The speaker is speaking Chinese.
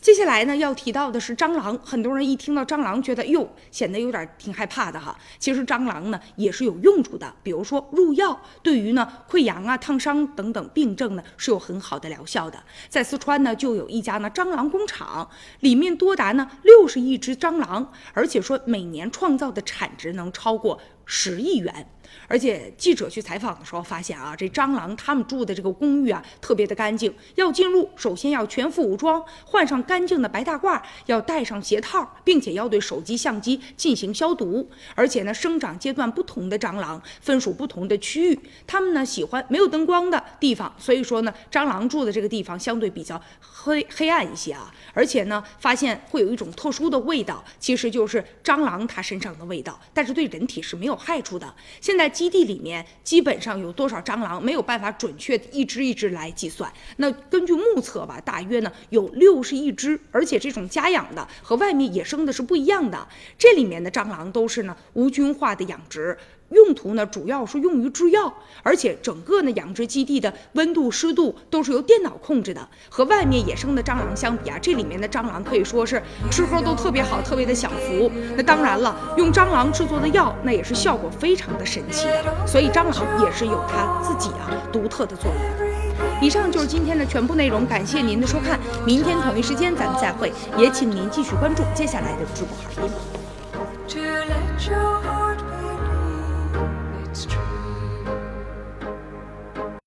接下来呢，要提到的是蟑螂。很多人一听到蟑螂，觉得哟，显得有点挺害怕的哈。其实蟑螂呢也是有用处的，比如说入药，对于呢溃疡啊、烫伤等等病症呢是有很好的疗效的。在四川呢，就有一家呢蟑螂工厂，里面多达呢六十亿只蟑螂，而且说每年创造的产值能超过十亿元。而且记者去采访的时候发现啊，这蟑螂他们住的这个公寓啊特别的干净。要进入，首先要全副武装，换上干净的白大褂，要戴上鞋套，并且要对手机、相机进行消毒。而且呢，生长阶段不同的蟑螂分属不同的区域，它们呢喜欢没有灯光的地方，所以说呢，蟑螂住的这个地方相对比较黑黑暗一些啊。而且呢，发现会有一种特殊的味道，其实就是蟑螂它身上的味道，但是对人体是没有害处的。现在基地里面基本上有多少蟑螂，没有办法准确一只一只来计算。那根据目测吧，大约呢有六十亿只，而且这种家养的和外面野生的是不一样的。这里面的蟑螂都是呢无菌化的养殖。用途呢，主要是用于制药，而且整个呢养殖基地的温度、湿度都是由电脑控制的。和外面野生的蟑螂相比啊，这里面的蟑螂可以说是吃喝都特别好，特别的享福。那当然了，用蟑螂制作的药，那也是效果非常的神奇的。所以蟑螂也是有它自己啊独特的作用。以上就是今天的全部内容，感谢您的收看，明天同一时间咱们再会，也请您继续关注接下来的直播哈尔 it's true.